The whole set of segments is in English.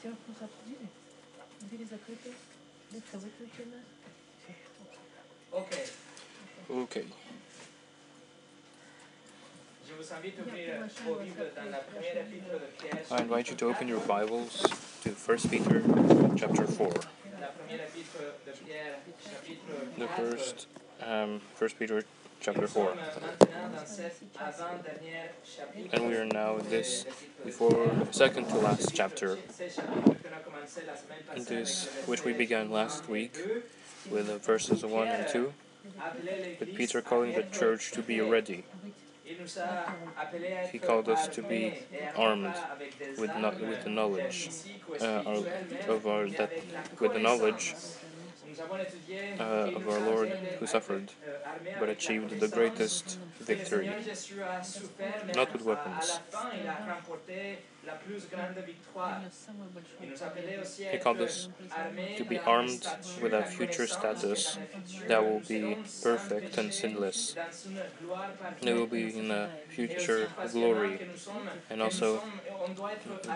Сверху закрыли? Двери закрыты? Лифта выключена? Ok, Okay. je vous invite à ouvrir vos Bibles dans la première épître de Pierre. I invite you to open your Bibles to 1 Peter chapter 4. La première épître de Pierre, chapitre The 4. first, um, 1 Peter chapter 4. sommes maintenant dans cet avant-dernier chapitre. And we are now in this before second to last chapter, in this which we began last week with verses 1 and 2, with Peter calling the church to be ready He called us to be armed with no- with the knowledge, uh, of our, that, with the knowledge uh, of our Lord who suffered, but achieved the greatest victory, not with weapons. He called us to be armed with a future status that will be perfect and sinless. It will be in a future glory. And also,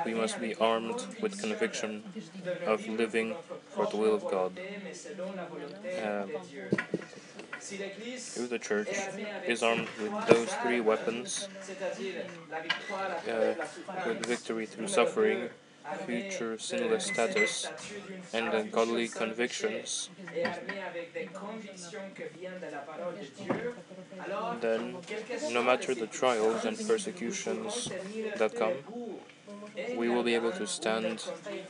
we must be armed with conviction of living for the will of God. Uh, de Dieu. Si l'Église If the church is armed with those three weapons, c'est-à-dire la victoire à uh, travers la souffrance, with victory through suffering, future sinless status, and godly convictions, et armée avec des convictions que viennent de la parole de Dieu, alors, then quelles que soient no matter the trials and persecutions nous pourrons tenir that come, we will be able to stand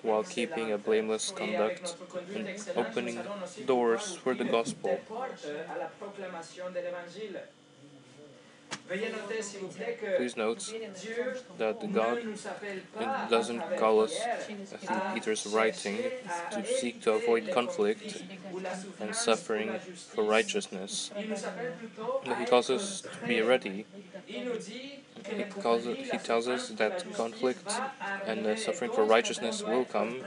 while keeping a blameless conduct and opening doors for the gospel. Please note that God nous appelle pas it doesn't call us through à Peter's writing to seek to avoid conflict conflits ou la and suffering for righteousness. Il nous appelle plutôt No, à he calls us to be ready. Il nous dit que He calls conflit, it- la he tells us that conflict and the arriver. suffering for righteousness will come,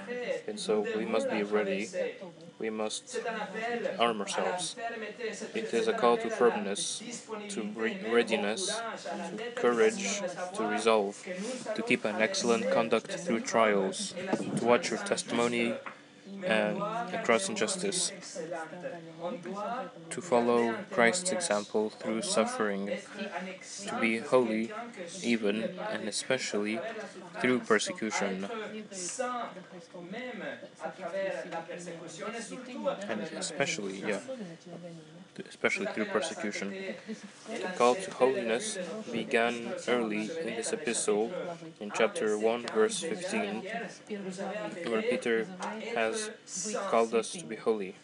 and so we must be ready. We must C'est un appel arm ourselves. la fermeté, c'est- It is a call to firmness, to re- readiness, courage, à la to courage, to resolve, to keep an excellent conduct through trials, to watch your testimony injuste. Mais on and across injustice, to follow Christ's example through suffering, to be holy, even and especially through persecution, and especially, yeah, especially through persecution. The call to holiness began early in this epistle in chapter 1, verse 15, where Peter has called us to be holy.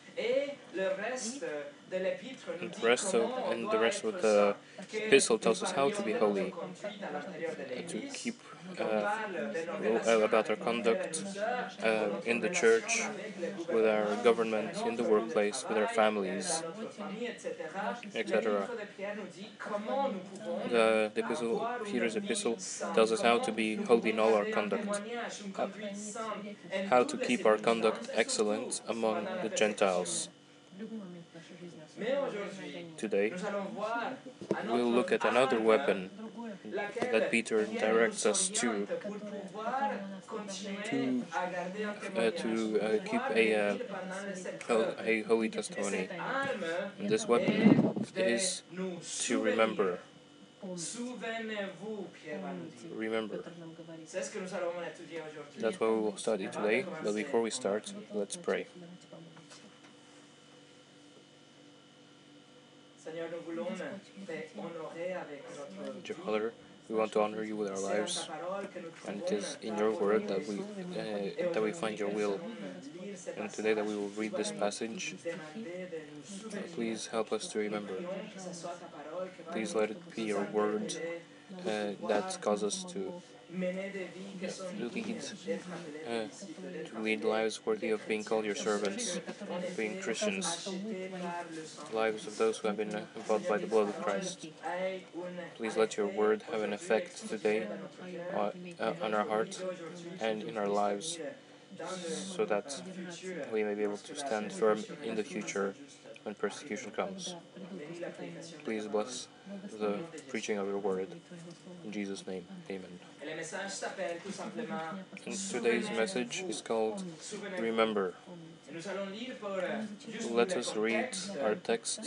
Et le reste de l'épître nous And the rest of, and the rest of the epistle tells us how to be holy, notre conduite à l'intérieur de and to keep uh, parle de nos well, relations about our conduct nos frères et sœurs, uh, in the church, with our government, in the workplace, with our families, dans notre famille, etc. etc. L'épître de Pierre nous dit comment nous pouvons The, the epistle, Peter's epistle tells us how to be holy in all our conduct, témoignage, une conduite sainte, en how to keep our conduct excellent among the. Gentiles. Today, we'll look at another weapon that Peter directs us to, to, uh, to uh, keep a, uh, a holy testimony. And this weapon is to remember. Remember. That's what we will study today. But before we start, let's pray. Dear. Father, we want to honor you with our lives, ta parole que nous and it is in your word that we uh, that we find your will. And today that we will read this passage, demander de nous souvenir. please help us to remember. Prions que ce soit ta parole qui va Please let it be your word uh, that causes us to mener des vies qui sont to lead, uh, des disciples, d'être to lead lives worthy of being called your servants, being Christians, achetés par le sang. lives of those who have been bought by the blood of Christ. Please let your word have an effect today uh, uh, on our hearts and in our lives, so that we may be able to stand firm in the future when persecution comes. Bénis la prédication. Please bless the preaching of your word. In Jesus' name, amen. Et le message s'appelle tout simplement And today's message is called Remember. Let us read our text,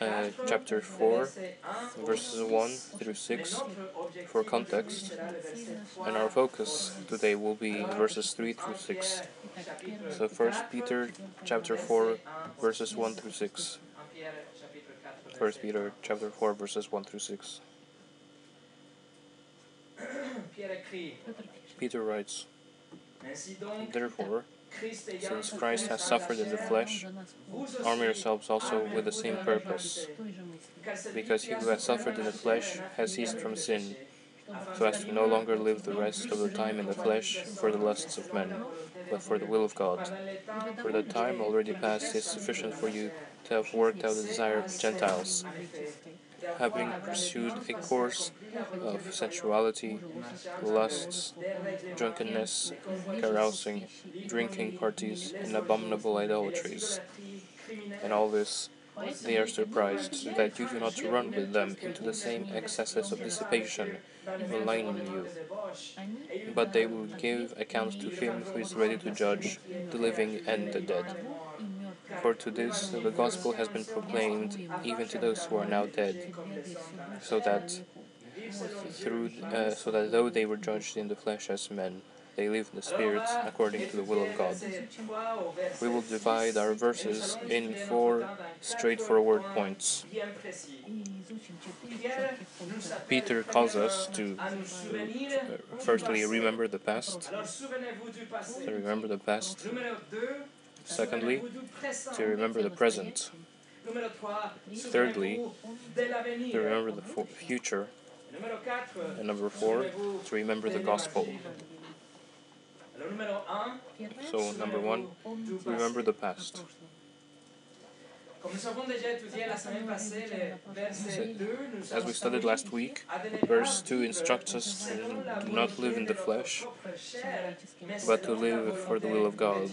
uh, chapter 4, versets 1 au verses 1 through 6. for context, sera le verset 3 And our focus today will be verses 3 through 6. So 1 4, Peter chapter 4 verses 1 through 6. en Pierre, chapitre 4, 1 Peter chapter 4 verses 1 through 6. Peter writes, Therefore, Christ ayant since Christ has suffered in the flesh, arm yourselves also with the same armez-vous de la purpose, charité. Car celui because he who has suffered in the flesh has ceased from sin, so as to no longer live the rest of the time in the flesh for the lusts of men, but for the will of God. For the time already past is sufficient for you to have worked out the desire of the Gentiles, having pursued a course of sensuality, lusts, drunkenness, carousing, drinking parties, and abominable idolatries. And all this they are surprised that you do not run with them into the same excesses of dissipation, maligning you. But they will give account to him who is ready to judge the living and the dead. For to this the gospel has been proclaimed even to those who are now dead, so that through uh, so that though they were judged in the flesh as men, they live in the spirit according to the will of God. We will divide our verses in four straightforward points. Peter calls us to uh, firstly remember the past, remember the past, secondly, to remember the present, thirdly, to remember the future, and number four, to remember the gospel. So, number one, remember the past. Comme nous avons déjà étudié la semaine passée, le verset 2 nous As we studied last week, verse 2 instructs us to not live in the flesh, but to live for the will of God.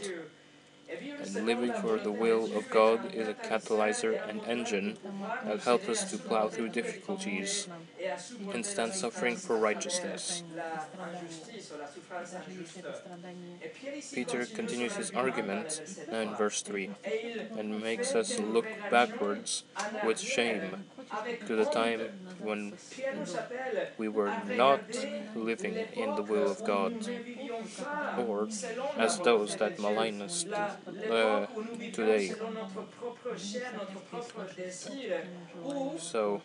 And living for the will of God is a catalyzer and engine that helps us to plow through difficulties and stand suffering for righteousness. Peter continues his argument now in verse 3 and makes us look backwards with shame to the time when we were not living in the will of God, or as those that malign us uh, today. So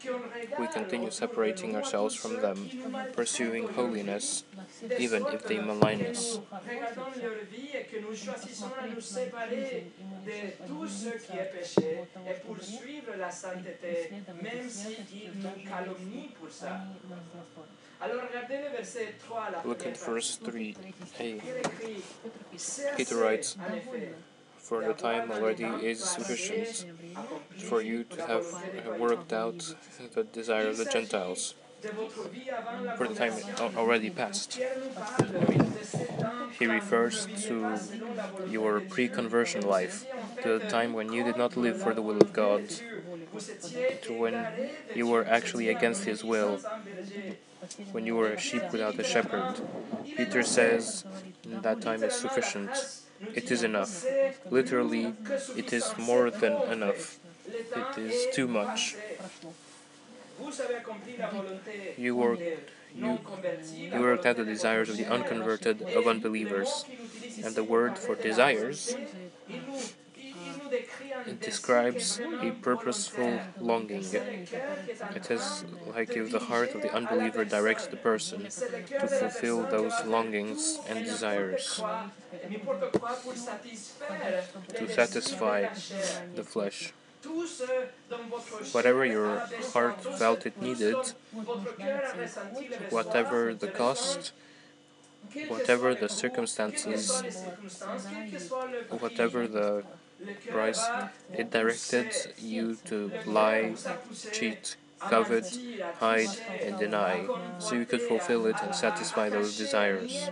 we continue separating ourselves from them, pursuing holiness, even if they malign us. Regardons leur vie et que nous choisissons à nous séparer de tout ce qui est péché et poursuivre la sainteté, même s'ils nous calomnient pour ça. Alors regardez le verset 3 à Look at verse 3a. Il écrit, C'est Peter writes, For the time already is sufficient for you to have worked out the desire of the Gentiles. de votre vie avant la For the time already passed. Pierre nous parle de ce temps He refers to your pre conversion life, the time when you did not live for the will of God, to when you were actually against His will, when you were a sheep without a shepherd. Peter says that time is sufficient. It is enough. Literally, it is more than enough. It is too much. You work, you, you worked out the desires of the unconverted, of unbelievers. And the word for desires it describes a purposeful longing. It is like if the heart of the unbeliever directs the person to fulfill those longings and desires, to satisfy the flesh. Whatever your heart felt it needed, whatever the cost, whatever the circumstances, whatever the price, it directed you to lie, cheat, covet, hide, and deny, so you could fulfill it and satisfy those desires.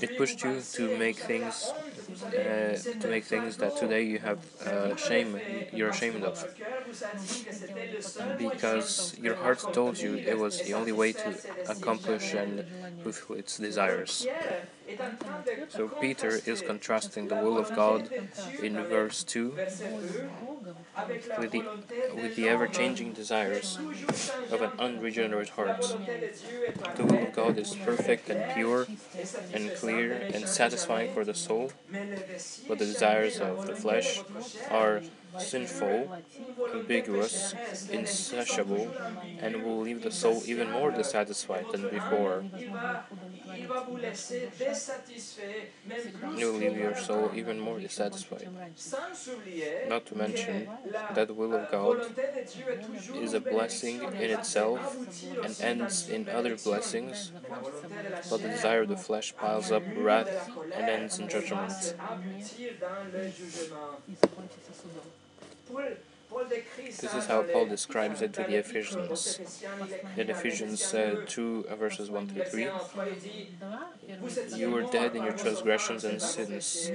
It pushed you to make things, uh, to make things that today you have uh, shame, you're ashamed of. Because your heart told you it was the only way to accomplish and fulfill its desires. So Peter is contrasting the will of God in verse 2 verset 2 avec la with the, with the ever changing desires of an unregenerate heart. The will of God is perfect and pure and clear and satisfying for the soul, but the desires of the flesh are sinful, ambiguous, insatiable, and will leave the soul even more dissatisfied than before. Will leave your soul even more dissatisfied. Not to mention that the will of God is a blessing in itself and ends in other blessings, but the desire of the flesh piles up wrath and ends in judgment. Se this is how Paul describes it to the Ephesians. In Ephesians uh, 2, uh, verses 1 to 3, you were dead in your transgressions and sins,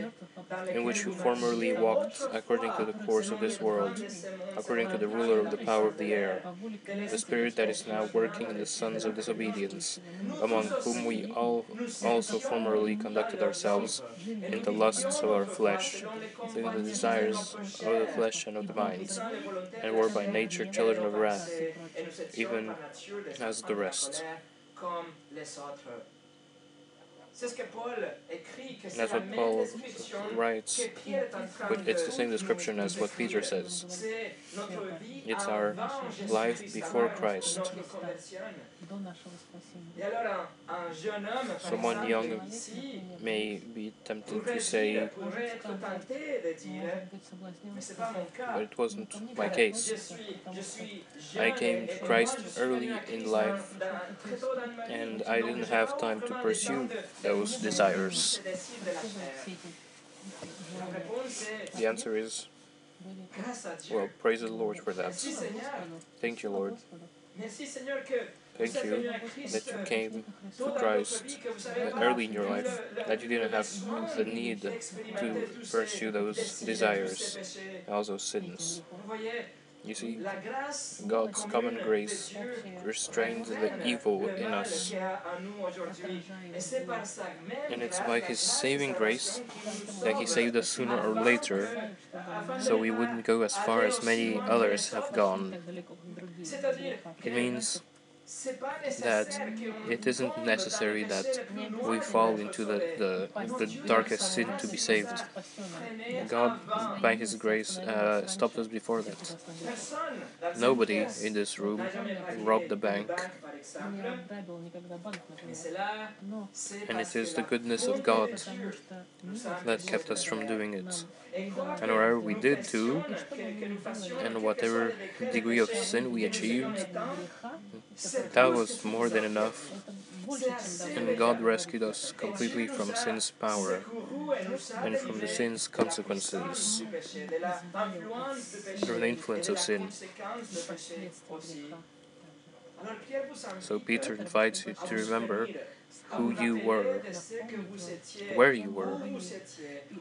in which you formerly walked according to the course of this world, according to the ruler of the power of the air, the spirit that is now working in the sons of disobedience, among whom we all also formerly conducted ourselves in the lusts of our flesh, in the desires of the flesh and of the mind and were by nature children of wrath, even as the rest. And that's what Paul writes. It's the same description as what Peter says. It's our life before Christ. Someone young may be tempted to say, but it wasn't my case. I came to Christ early in life, and I didn't have time to pursue those desires? The answer is well, praise the Lord for that. Thank you, Lord. Thank you that you came to Christ early in your life, that you didn't have the need to pursue those desires, also sins. You see, God's common grace restrains the evil in us. And it's by His saving grace that He saved us sooner or later, so we wouldn't go as far as many others have gone. It means that it isn't necessary that we fall into the, the, the darkest sin to be saved. God, by His grace, uh, stopped us before that. Nobody in this room robbed the bank. And it is the goodness of God that kept us from doing it. And whatever we did do, and whatever degree of sin we achieved, that was more than enough, and God rescued us completely from sin's power and from the sin's consequences, from the influence of sin. So Peter invites you to remember who you were, where you were,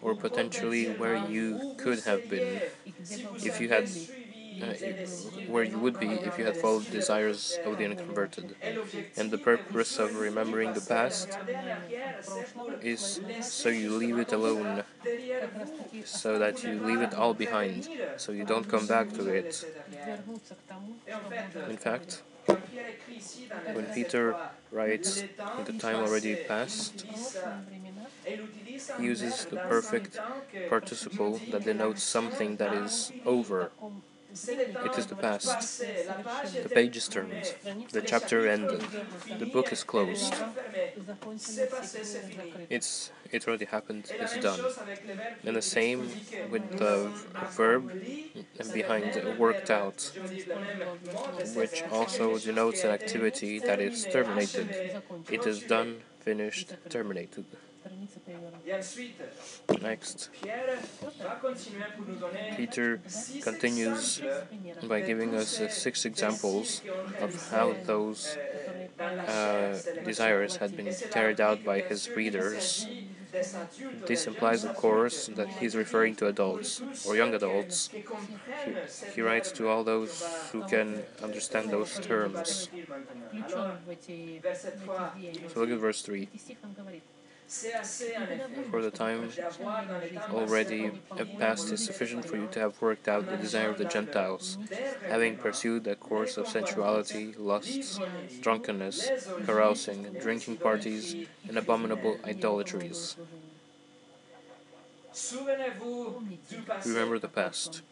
or potentially where you could have been if you had where you would be if you had followed the desires of the unconverted. And the purpose of remembering the past is so you leave it alone, so that you leave it all behind, so you don't come back to it. In fact, when Peter writes, the time already passed, he uses the perfect participle that denotes something that is over. It is the past. The page is turned. The chapter ended. The book is closed. It's it already happened. It's done. And the same with the verb behind worked out, which also denotes an activity that is terminated. It is done, finished, terminated. Next, Peter continues by giving us uh, six examples of how those uh, desires had been carried out by his readers. This implies, of course, that he's referring to adults or young adults. He, he writes to all those who can understand those terms. So look at verse 3 for the time already past is sufficient for you to have worked out the desire of the Gentiles, having pursued a course of sensuality, lusts, drunkenness, carousing, drinking parties, and abominable idolatries. Remember the past.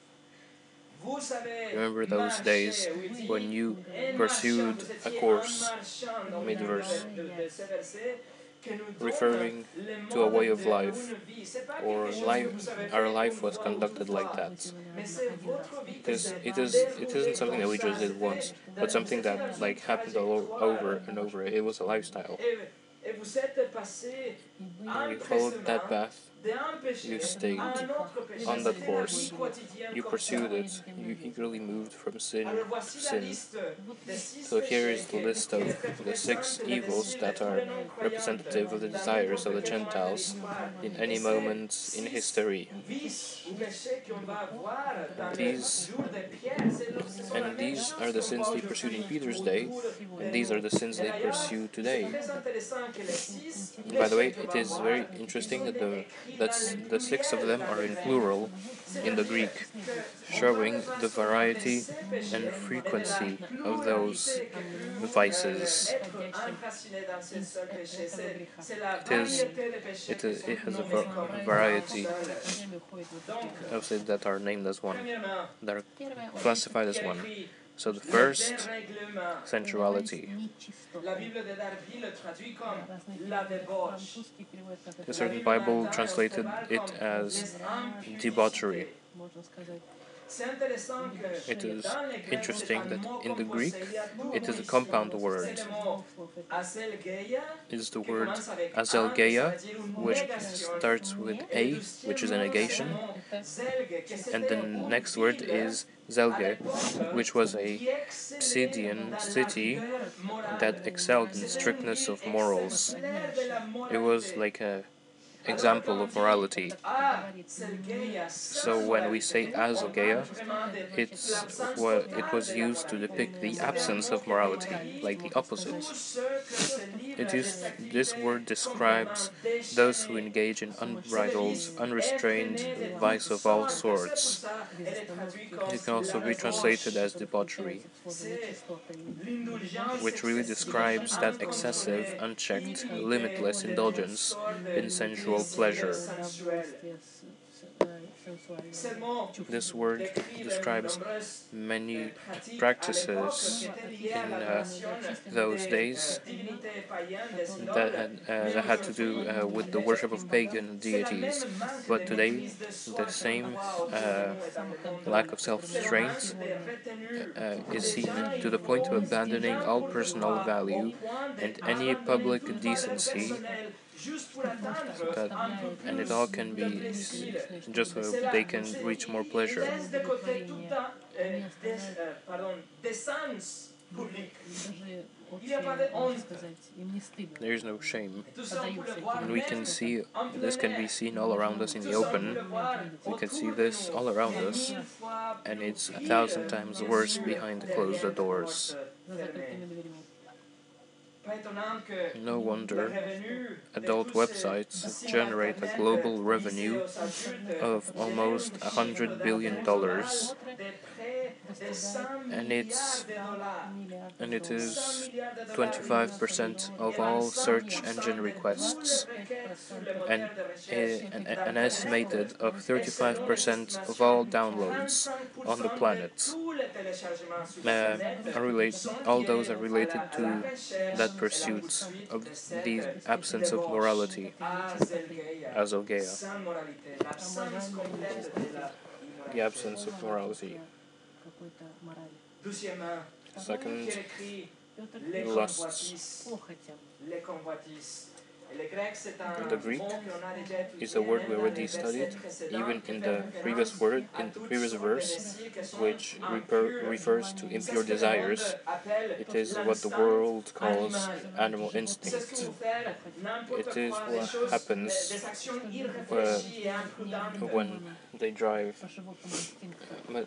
Remember those days when you pursued a course. Mid verse referring to a way of life, or life, our life was conducted like that. Because it is, it isn't something that we just did once, but something that like happened all over and over. It was a lifestyle. You followed that path. You stayed on that course. You pursued it. You eagerly moved from sin to sin. So here is the list of the six evils that are representative of the desires of the Gentiles in any moment in history. These and these are the sins they pursued in Peter's day, and these are the sins they pursue today. By the way, it is very interesting that the that's the six of them are in plural in the Greek, showing the variety and frequency of those vices. It, is, it, is, it has a variety of things that are named as one, that are classified as one. So the first, sensuality. The certain Bible translated it as debauchery. It is interesting that in the Greek it is a compound word. It is the word aselgeia, which starts with A, which is a negation, and the next word is Selge, which was a Pisidian city that excelled in strictness of morals. It was like a example of morality. So when we say de It's totale it was used to depict the absence of morality, like the opposite. It is this word describes those who engage in unbridled, unrestrained vice of all sorts. It can also be translated as debauchery, which really describes that excessive, unchecked, limitless indulgence in sensual sensual pleasure. This word describes many practices in uh, those days that had, uh, that had to do uh, with the worship of pagan deities. But today, the same lack of self restraint is seen to the point of abandoning all personal value and any public decency God, and it all can be just so they can reach more pleasure. There is no shame. And we can see this can be seen all around us in the open. We can see this all around us. And it's a thousand times worse behind the closed doors. No wonder adult websites generate a global revenue of almost génèrent un $100 chiffre billion and it's and it is 25% of all search engine requests. And eh, an estimated of 35% of all downloads on the planet. Uh, relate, all those are related to that pursuit of the absence of morality as of the absence of morality Какой-то морали. Deuxièmement, Second, qui The Greek is a word we already studied, even in the previous word, in the previous verse, which refers to impure desires. It is what the world calls animal instinct. It is what happens uh, when they drive. Uh,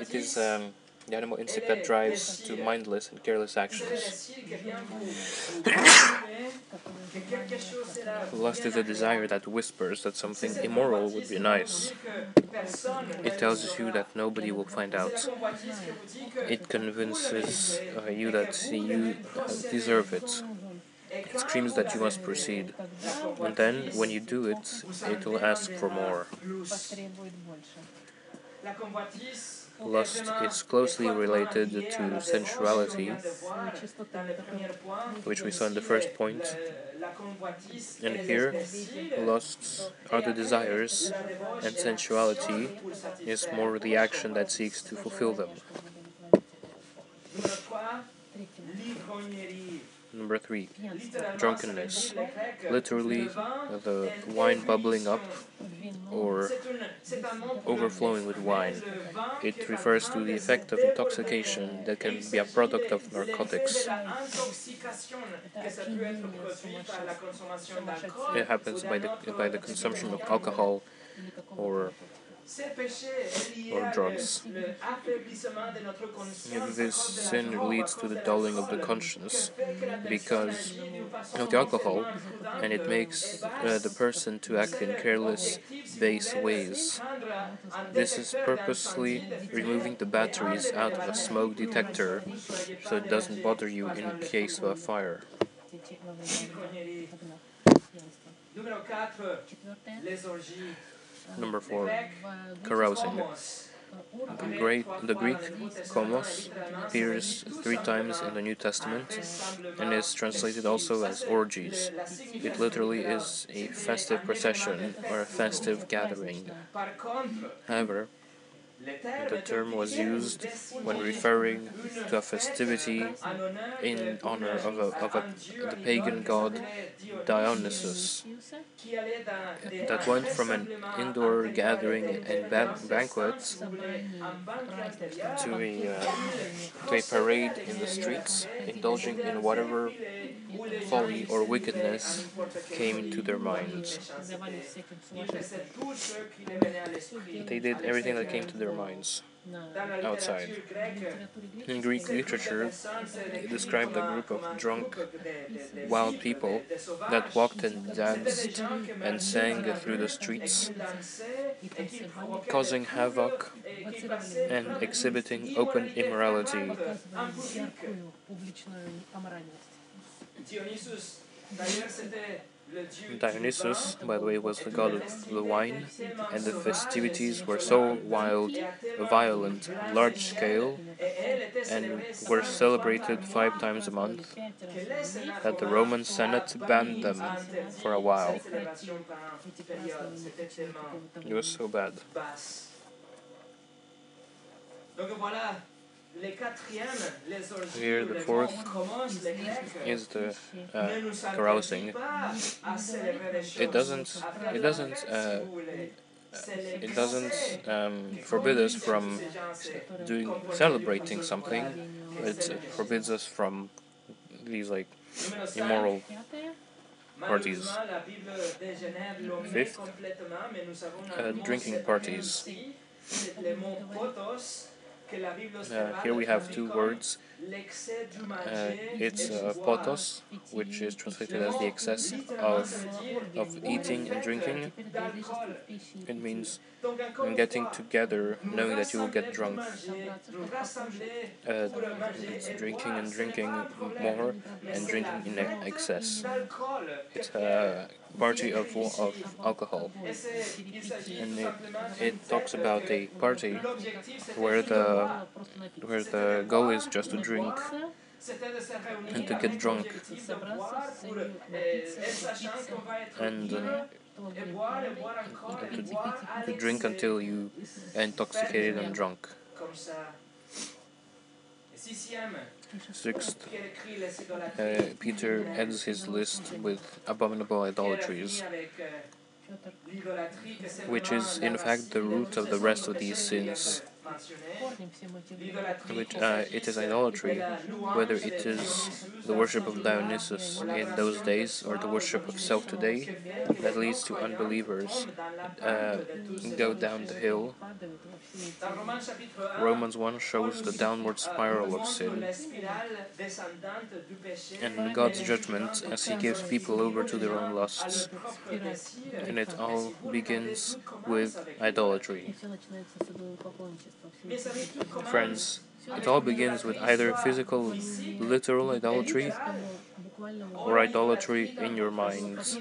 it is. Um, the animal instinct that drives to mindless and careless actions. Lust is a desire that whispers that something immoral would be nice. It tells you that nobody will find out. It convinces uh, you that you deserve it. It screams that you must proceed. And then, when you do it, it will ask for more. Lust is closely related to sensuality, which we saw in the first point. And here, lusts are the desires, and sensuality is more the action that seeks to fulfill them. Number three, drunkenness. Literally, the wine bubbling up or overflowing with wine. It refers to the effect of intoxication that can be a product of narcotics. It happens by the, by the consumption of alcohol or or drugs. This sin leads to the dulling of the conscience because of the alcohol, and it makes uh, the person to act in careless, base ways. This is purposely removing the batteries out of a smoke detector so it doesn't bother you in case of a fire. Number four, carousing. The, great, the Greek komos appears three times in the New Testament and is translated also as orgies. It literally is a festive procession or a festive gathering. However, the term was used when referring to a festivity in honor of, a, of a, the pagan god Dionysus that went from an indoor gathering and ba banquet to a, uh, to a parade in the streets, indulging in whatever folly or wickedness came to their minds. They did everything that came to their minds outside. In Greek literature, it described a group of drunk, wild people that walked and danced and sang through the streets, causing havoc and exhibiting open immorality. Dionysus, by the way, was the god of the wine, and the festivities were so wild, violent, large scale, and were celebrated five times a month that the Roman Senate banned them for a while. It was so bad. Here, the fourth is the uh, carousing. It doesn't. It doesn't. Uh, it doesn't um, forbid us from doing celebrating something. It forbids us from these like immoral parties. Fifth, uh, drinking parties. Uh, here we have two words. Uh, it's uh, potos, which is translated as the excess of, of eating and drinking. It means getting together, knowing that you will get drunk. Uh, it's drinking and drinking more and drinking in excess. It's a party of, of alcohol. And it, it talks about a party where the where the goal is just to drink and to get drunk. And uh, to, to drink until you are intoxicated and drunk. Sixth, uh, Peter ends his list with abominable idolatries, which is in fact the root of the rest of these sins which uh, it is idolatry, whether it is the worship of Dionysus in those days or the worship of self today, that leads to unbelievers uh, go down the hill. Romans 1 shows the downward spiral of sin and God's judgment as He gives people over to their own lusts. And it all begins with idolatry. Friends, it all begins with either physical, literal idolatry or idolatry in your minds,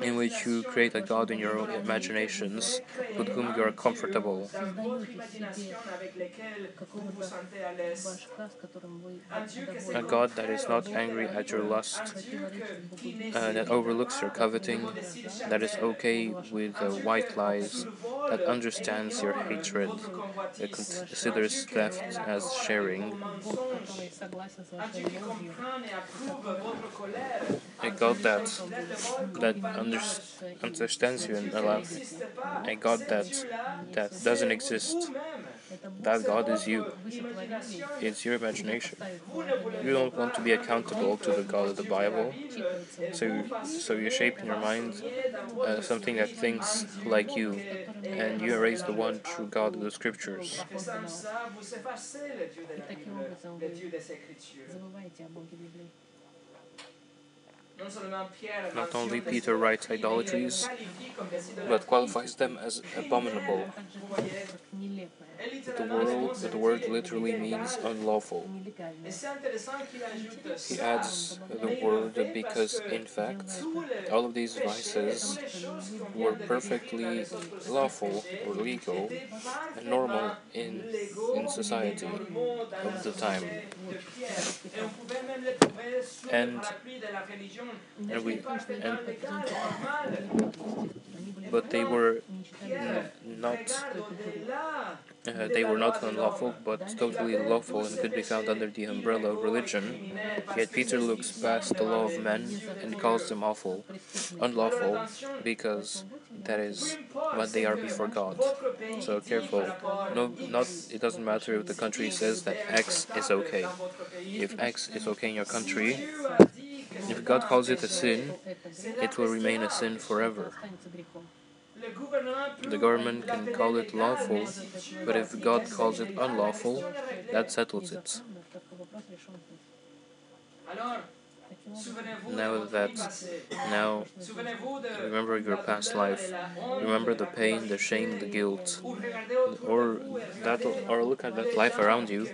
in which you create a God in your imaginations with whom you are comfortable. A God that is not angry at your lust, uh, that overlooks your coveting, that is okay with uh, white lies, that understands your hatred, that considers theft as sharing. I got that that under, understands you and allows. a God that that doesn't exist. That God is you. It's your imagination. You don't want to be accountable to the God of the Bible, so so you shape in your mind uh, something that thinks like you, and you erase the one true God of the Scriptures. Not only Peter writes idolâtries, mais il les idolatries, qualifie comme des but qualifies them as abominable. The word, the word literally means unlawful. He adds the word because, in fact, all of these vices were perfectly lawful or legal and normal in, in society of the time. And, and we and, but they were not uh, they were not unlawful, but totally lawful and could be found under the umbrella of religion. Yet Peter looks past the law of men and calls them awful, unlawful, because that is what they are before God. So careful. No, not it doesn't matter if the country says that X is okay. If X is okay in your country, if God calls it a sin, it will remain a sin forever. The government can call it lawful, but if God calls it unlawful, that settles it. Now that now remember your past life. Remember the pain, the shame, the guilt. Or that or look at that life around you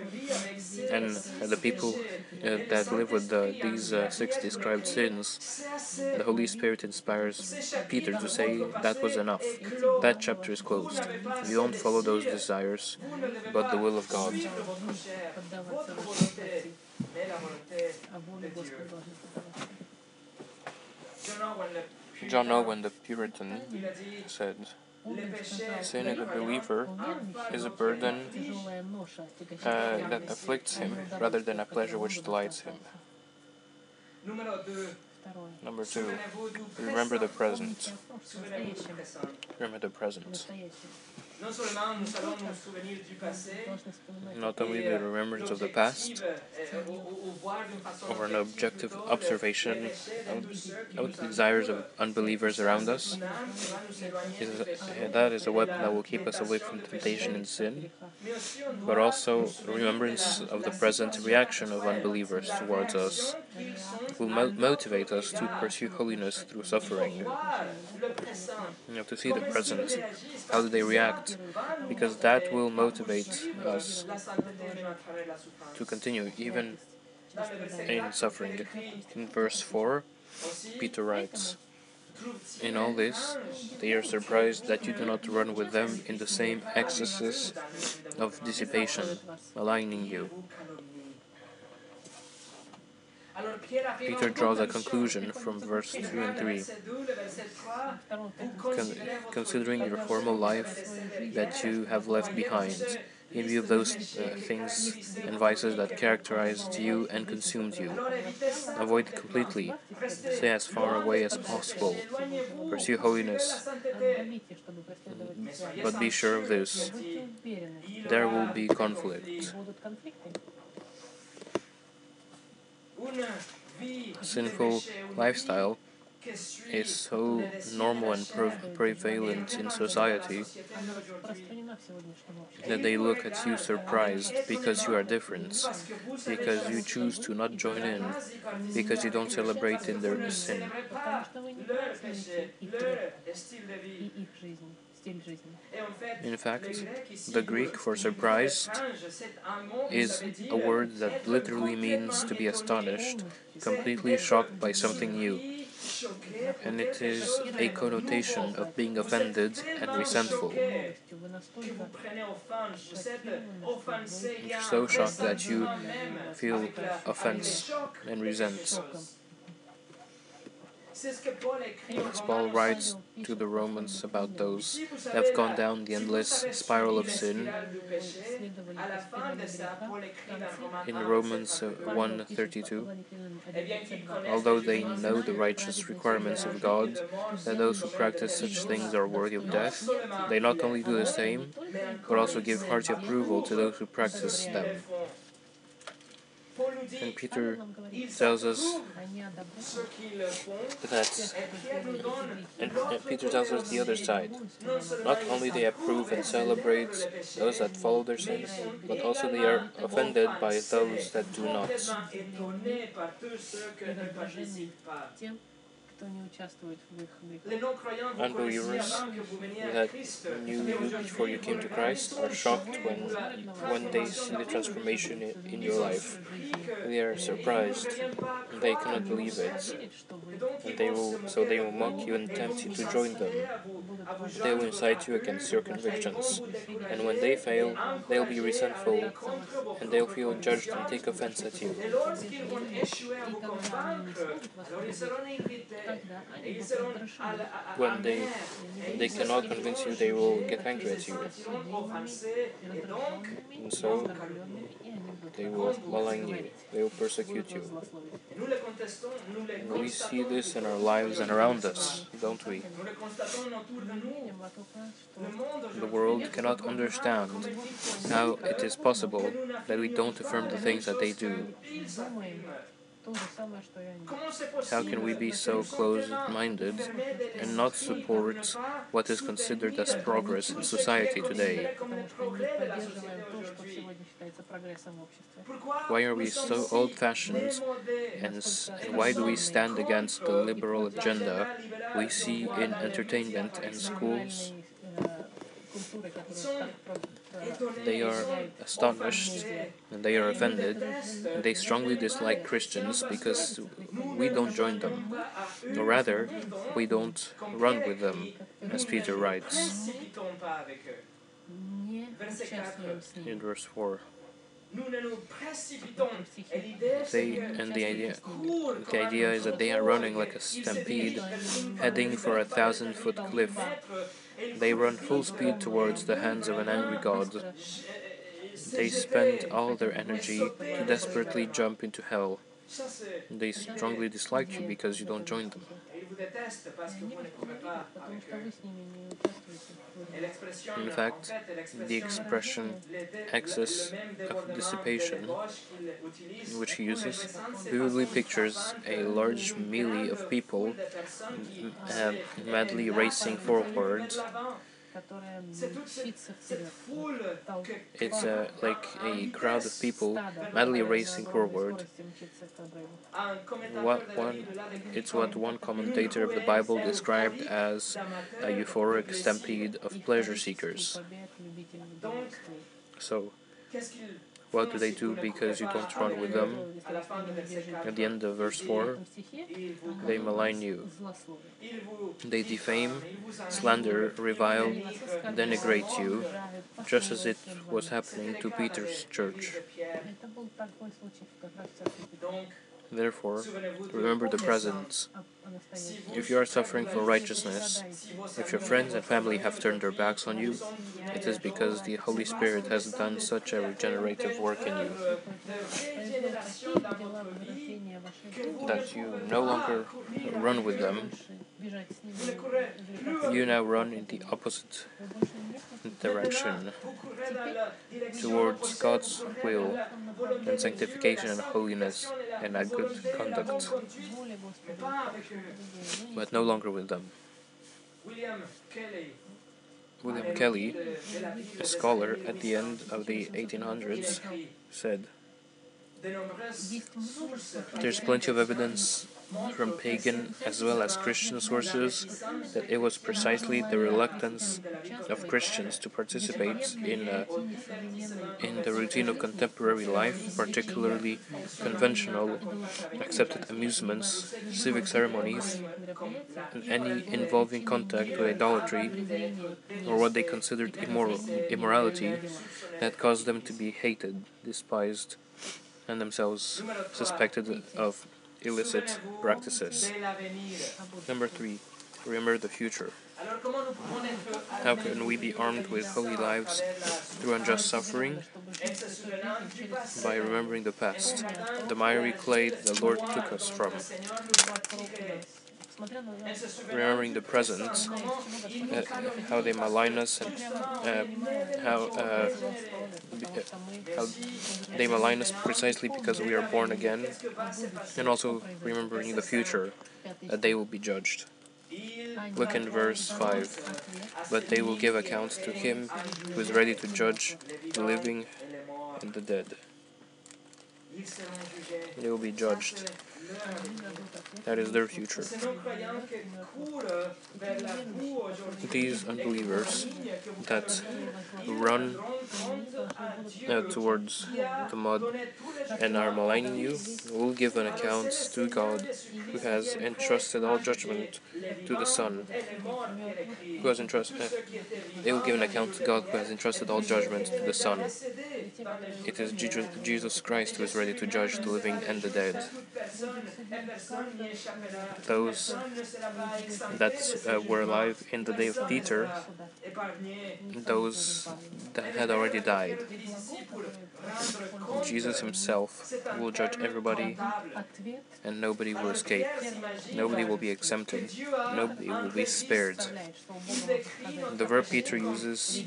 and the people uh, that live with the, these uh, six described sins. The Holy Spirit inspires Peter to say that was enough. That chapter is closed. You don't follow those desires, but the will of God. John Owen, the Puritan, said, Sin of the believer is a burden uh, that afflicts him rather than a pleasure which delights him. Number two, remember the present. Remember the present. Not only the remembrance of the past, or an objective observation of the desires of unbelievers around us, is, that is a weapon that will keep us away from temptation and sin, but also remembrance of the present reaction of unbelievers towards us will mo- motivate us to pursue holiness through suffering. You have to see the present. How do they react? Because that will motivate us to continue even in suffering. In verse 4, Peter writes, In all this, they are surprised that you do not run with them in the same excesses of dissipation, maligning you. Peter draws a conclusion from verse 2 and 3. Con considering your former life that you have left behind, in view of those uh, things and vices that characterized you and consumed you. Avoid completely. Stay as far away as possible. Pursue holiness. But be sure of this there will be conflict sinful lifestyle is so normal and prevalent in society that they look at you surprised because you are different, because you choose to not join in, because you don't celebrate in their sin. In fact, the Greek for surprised is a word that literally means to be astonished, completely shocked by something new. And it is a connotation of being offended and resentful. You're so shocked that you feel offense and resent. Paul writes to the Romans about those that have gone down the endless spiral of sin, in Romans 1:32, uh, although they know the righteous requirements of God, that those who practice such things are worthy of death, they not only do the same, but also give hearty approval to those who practice them. And Peter tells us that, and, and Peter tells us the other side. Not only they approve and celebrate those that follow their sins, but also they are offended by those that do not тем, кто не участвует в их грехах. Unbelievers that knew you before you came to Christ are shocked when when they see the transformation i- in your life. They are surprised. They cannot believe it. Верить, что вы And they will so they will mock you and tempt you to join them. They will incite you against your convictions. And when they fail, they'll be resentful and they'll feel judged and take offense at you. when they they cannot convince you, they will get angry at you. And so they will malign you, they will persecute you. We see this in our lives and around us, don't we? The world cannot understand how it is possible that we don't affirm the things that they do. How can we be so closed minded and not support what is considered as progress in society today? Why are we so old fashioned and, and why do we stand against the liberal agenda we see in entertainment and schools? They are astonished. and they are offended. And they strongly dislike Christians because we don't join them, or rather, we don't run with them, as Peter writes. In verse 4. They, and the idea, the idea is that they are running like a stampede, heading for a thousand foot cliff. They run full speed towards the hands of an angry God. They spend all their energy to desperately jump into hell. They strongly dislike you because you don't join them. In fact, the expression excess of dissipation, which he uses, vividly pictures a large melee of people uh, madly racing forward. It's like a crowd of people madly racing forward. What one, it's what one commentator of the Bible described as a euphoric stampede of pleasure seekers. So, what do they do because you don't run with them? At the end of verse 4, they malign you. They defame, slander, revile, denigrate you, just as it was happening to Peter's church. Therefore, remember the presence. If you are suffering for righteousness, if your friends and family have turned their backs on you, it is because the Holy Spirit has done such a regenerative work in you that you no longer run with them, Vous ne courez plus you now run in the opposite direction vous courez dans la direction towards God's will dans la volonté and sanctification and holiness sanctification et la and a good volonté et la bonne conduct, conduite, mais pas avec eux. but no longer with them. William Kelly, William Kelly, de- de la Bible a scholar at the end of the 1800s, said, de nombreuses sources There's plenty of evidence from pagan as well as Christian sources that it was precisely the reluctance of Christians to participate in, uh, in the routine of contemporary life, particularly conventional accepted amusements, civic ceremonies, and any involving contact with idolatry or what they considered immoral, immorality that caused them to be hated, despised, and themselves suspected of illicit practices. Number three, remember the future. How can we be armed with holy lives through unjust suffering? By remembering the past, the miry clay the Lord took us from. Remembering the present, uh, how they malign us and uh, how uh, how they malign us precisely because we are born again, and also remembering the future, that they will be judged. Look in verse 5. But they will give account to him who is ready to judge the living and the dead. They will be judged. That is their future. These unbelievers that run uh, towards the mud and are maligning you will give an account to God who has entrusted all judgment to the Son. Who has entrusted, étaient they will give an account to God who has entrusted all judgment to the Son. It is Jesus Christ who is ready to judge the living and the dead. Those that uh, were alive in the day of Peter, those that had already died. Jesus himself will judge everybody and nobody will escape. Nobody will be exempted. Nobody will be spared. The verb Peter uses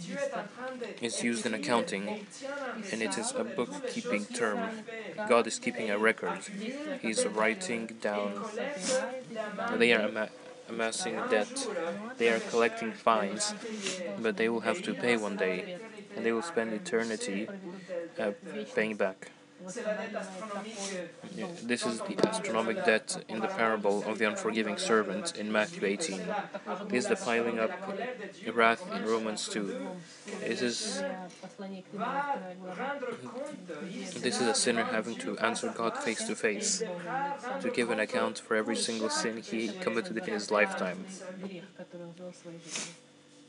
is used in accounting, and it is a bookkeeping term. God is keeping a record. He's writing down. They are ama- amassing debt. They are collecting fines, but they will have to pay one day, and they will spend eternity uh, paying back. C'est la dette astronomique Yeah, This is the astronomic debt in the parable of the unforgiving servant in Matthew 18. This is the piling up wrath in Romans 2. It is, va rendre compte. Il this is a sinner having to answer God face to face, to give an account for every single sin he committed in his lifetime.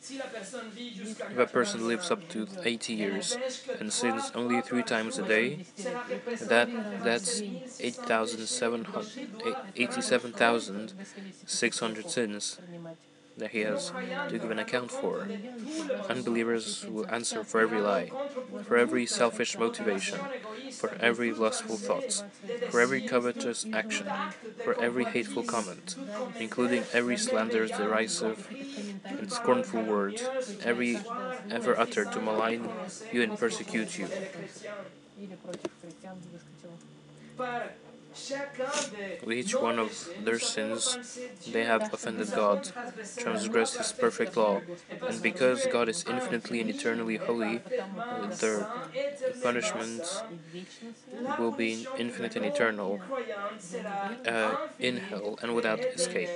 Si la personne vit jusqu'à If a person lives up to 80 years and sins only three times a day, that that's 8,700 87,600 sins that he has to give an account for. Unbelievers will answer for every lie, for every selfish motivation, for every lustful thought, for every covetous action, for every hateful comment, including every slanderous, derisive, and scornful words every ever uttered to malign you and persecute you. par chacun de With each one of their sins, they have offended God, transgressed His perfect law, and because God is infinitely and eternally holy, their punishment will be infinite and eternal uh, in hell and without escape.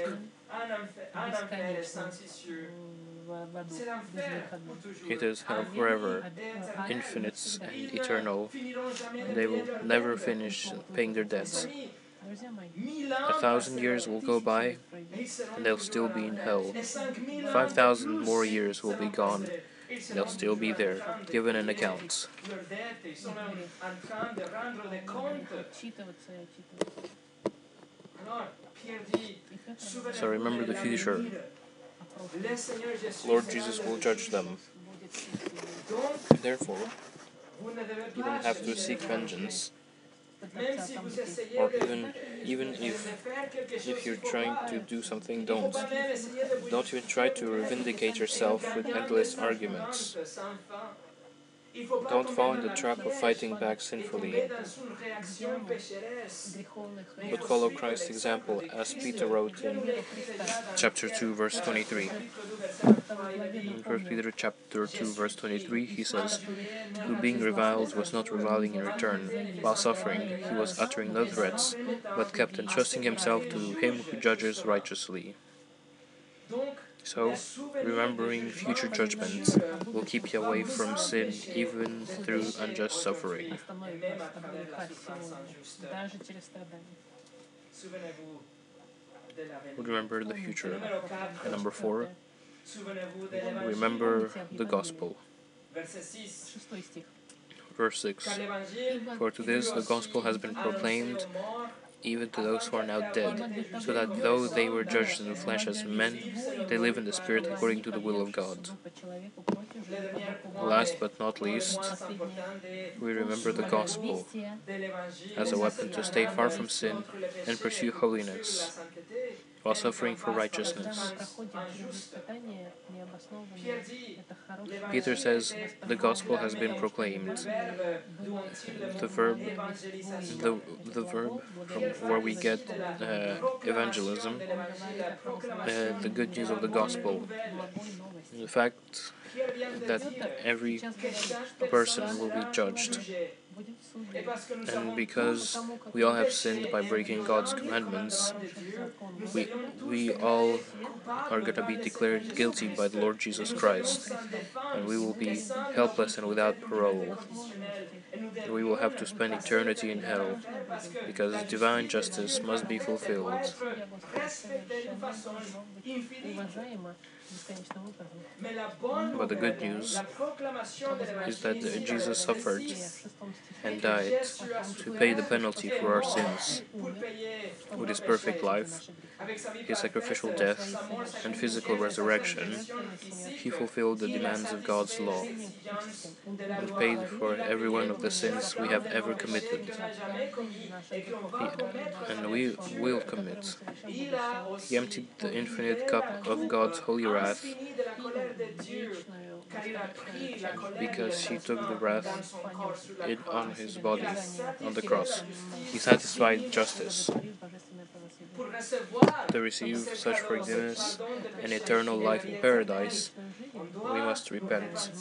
It is hell forever, infinite and eternal. They will never finish paying their debts. A thousand years will go by, and they'll still be in hell. Five thousand more years will be gone, and they'll still be there, given an account. So remember the future. Lord Jesus will judge them. Therefore, you don't have to seek vengeance. Or even even if if you're trying to do something, don't. Don't even try to vindicate yourself with endless arguments. Don't fall in the trap of fighting back sinfully, but follow Christ's example, as Peter wrote in chapter 2, verse 23. In 1 Peter chapter 2, verse 23, he says, Who being reviled was not reviling in return, while suffering, he was uttering no threats, but kept entrusting himself to him who judges righteously. So, remembering future judgments will keep you away from sin even through unjust suffering. Remember the future. And number four, remember the gospel. Verse 6 For to this the gospel has been proclaimed even to those who are now dead, so that though they were judged in the flesh as men, they live in the spirit according to the will of God. Last but not least, we remember the gospel as a weapon to stay far from sin and pursue holiness while suffering for righteousness. Peter says the gospel has been proclaimed. The verb, the, the verb from where we get uh, evangelism, uh, the good news of the gospel. The fact that every person will be judged. And because we all have sinned by breaking God's commandments, we, we all are going to be declared guilty by the Lord Jesus Christ, and we will be helpless and without parole. We will have to spend eternity in hell, because divine justice must be fulfilled. But the good news is that Jesus suffered and died to pay the penalty for our sins. With his perfect life, his sacrificial death, and physical resurrection, he fulfilled the demands of God's law and paid for every one of the sins we have ever committed. and we will commit. He emptied the infinite cup of God's holy wrath because he took the wrath in, on his body on the cross. He satisfied justice. To receive such forgiveness and eternal life in paradise, we must repent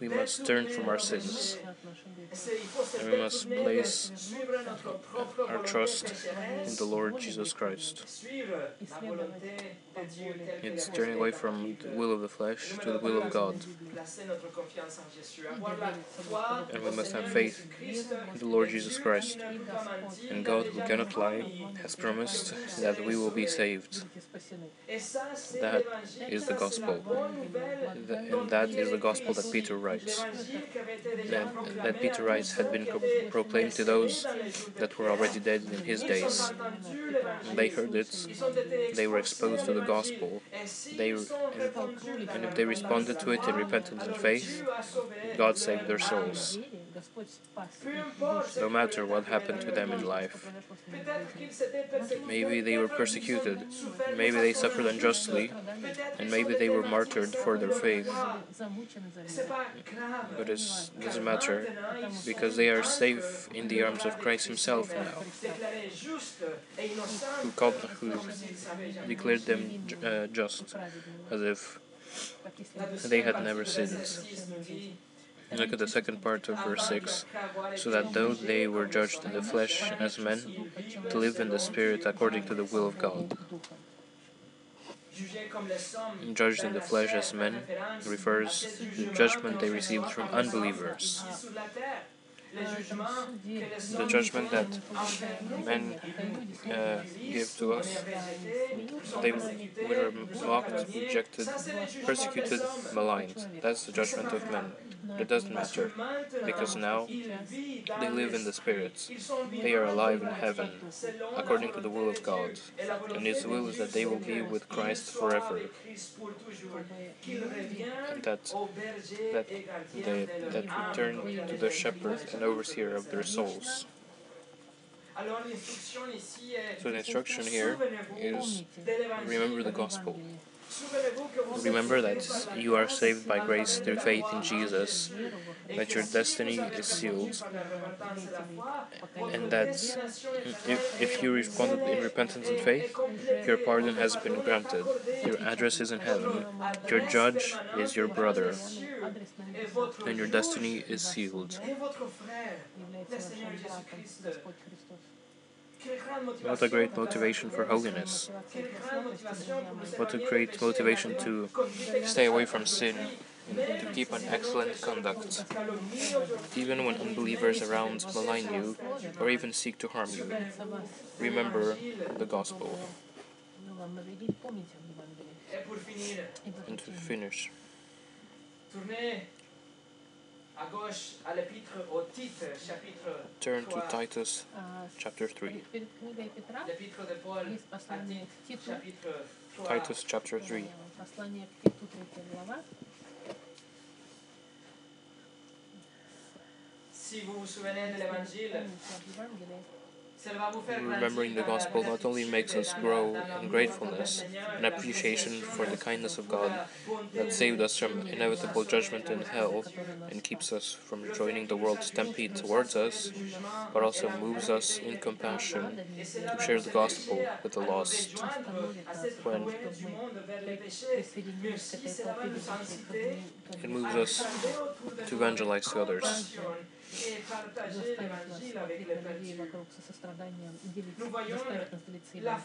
we must turn from our sins. And we must place our trust in the Lord Jesus Christ. It's turning away from the will of the flesh to the will of God. And we must have faith in the Lord Jesus Christ. And God, who cannot lie, has promised that we will be saved. That is the gospel. And that is the gospel that Peter writes. That, that Peter writes had been pro proclaimed to those that were already dead in his days. They heard it, they were exposed to the gospel, they, and, and if they responded to it in repentance and faith, God saved their souls. No matter what happened to them in life. Maybe they were persecuted, maybe they suffered unjustly, and maybe they were martyred for their faith. But it doesn't matter, because they are safe in the arms of Christ Himself now, who, called, who declared them uh, just, as if they had never sinned. Look at the second part of verse 6. So that though they were judged in the flesh as men, to live in the Spirit according to the will of God. Judged in the flesh as men refers to the judgment they received from unbelievers. The judgment that men uh, give to us, they were mocked, rejected, persecuted, maligned. That's the judgment of men. It doesn't matter, because now they live in the spirits. They are alive in heaven, according to the will of God, and His will is that they will be with Christ forever, and that that they that return to the shepherd overseer of their souls. So the instruction here is remember the gospel. Remember that you are saved by grace through faith in Jesus, that your destiny is sealed, and that if, if you responded in repentance and faith, your pardon has been granted, your address is in heaven, your judge is your brother, and your destiny is sealed. What a great motivation for holiness. What a great motivation to stay away from sin and to keep an excellent conduct. Even when unbelievers around malign you or even seek to harm you, remember the gospel. And to finish, Turn to Titus chapter 3. Titus chapter 3. Si vous vous souvenez de l'évangile, Remembering the gospel not only makes us grow in gratefulness and appreciation for the kindness of God that saved us from inevitable judgment in hell and keeps us from joining the world's stampede towards us, but also moves us in compassion to share the gospel with the lost. When it moves us to evangelize to others.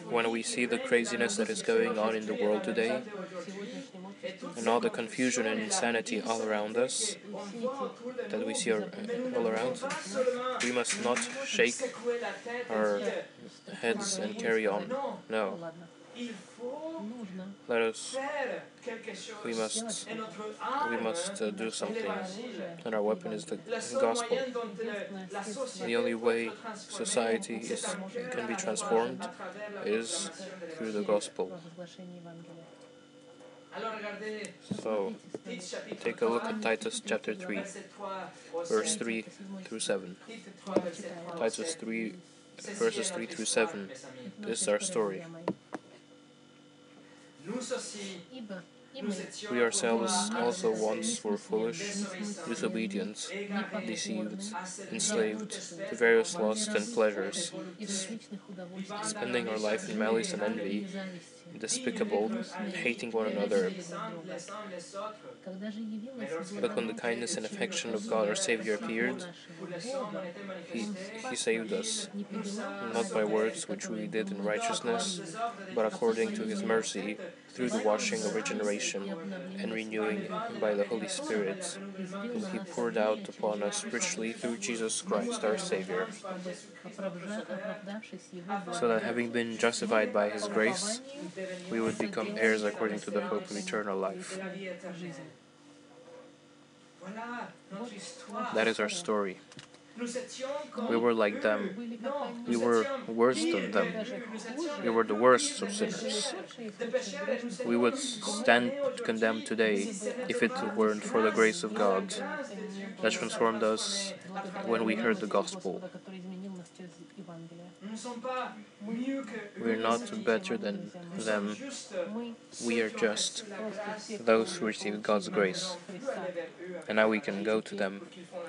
When we see the craziness that is going on in the world today, and all the confusion and insanity all around us, that we see all around, we must not shake our heads and carry on. No. Let us, we must, we must uh, do something. And our weapon is the gospel. The only way society is, can be transformed is through the gospel. So, take a look at Titus chapter 3, verse 3 through 7. Titus 3, verses 3 through 7. This is our story. We ourselves also once were foolish, disobedient, deceived, enslaved to various lusts and pleasures, spending our life in malice and envy, despicable, hating one another. But when the kindness and affection of God our Savior appeared, He, he saved us, not by works which we did in righteousness, but according to His mercy, through the washing of regeneration and renewing by the Holy Spirit, whom He poured out upon us richly through Jesus Christ our Savior so that having been justified by his grace, we would become heirs according to the hope of eternal life. That is our story. We were like them. We were worse than them. We were the worst of sinners. We would stand condemned today if it weren't for the grace of God that transformed us when we heard the gospel. We're not better than them. We are just those who receive God's grace. And now we can go to them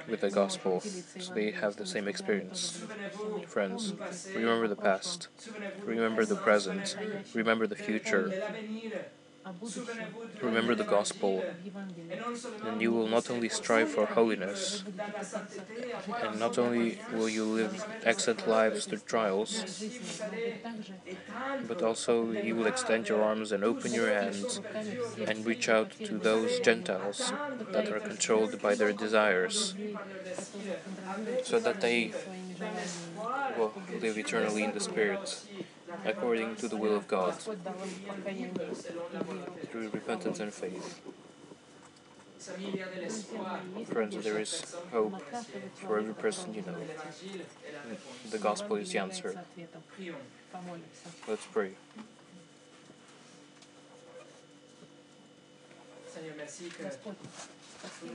with the gospel so they have the same experience. Friends, remember the past, remember the present, remember the future. Remember the gospel, and you will not only strive for holiness, and not only will you live excellent lives through trials, but also you will extend your arms and open your hands and reach out to those Gentiles that are controlled by their desires, so that they will live eternally in the Spirit according to the will of God, through repentance and faith. Friends, there is hope for every person you know. The gospel is the answer. Let's pray.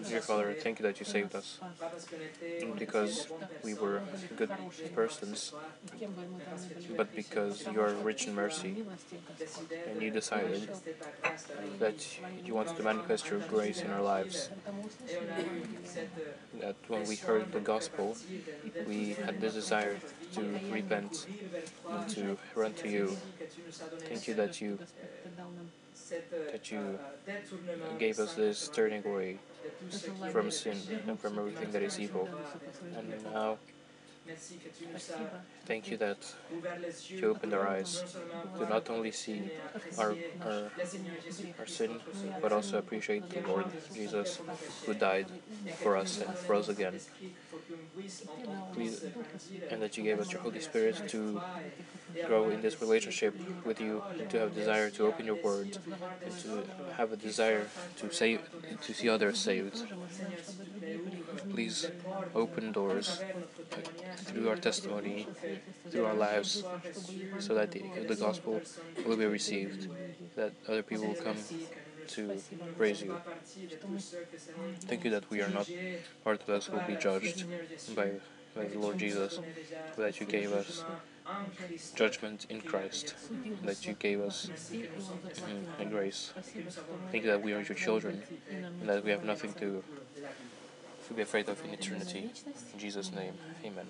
Dear Father, thank you that you saved us because we were good persons, but because you are rich in mercy and you decided that you wanted to manifest your grace in our lives. That when we heard the gospel, we had the desire to repent and to run to you. Thank you that you that you gave us this turning away from sin and from everything that is evil. And now thank you that ouvert les yeux you opened our eyes. to not only see our, our, le Seigneur Jésus our sin, but also appreciate the Lord Jesus who died for us and rose again. Please, and that you gave us your Holy Spirit to grow in this relationship with you, and to have desire to open your word, and to have a desire to save, to see others saved. Please open doors through our testimony, through our lives, so that the, gospel will be received, that other people will come to praise you. Thank you that we are not part of those who will be judged by, by the Lord Jesus, that you gave us judgment in Christ, that you gave us mm, grace. Thank you that we are your children, and that we have nothing to, to be afraid of in eternity. In Jesus' name, amen.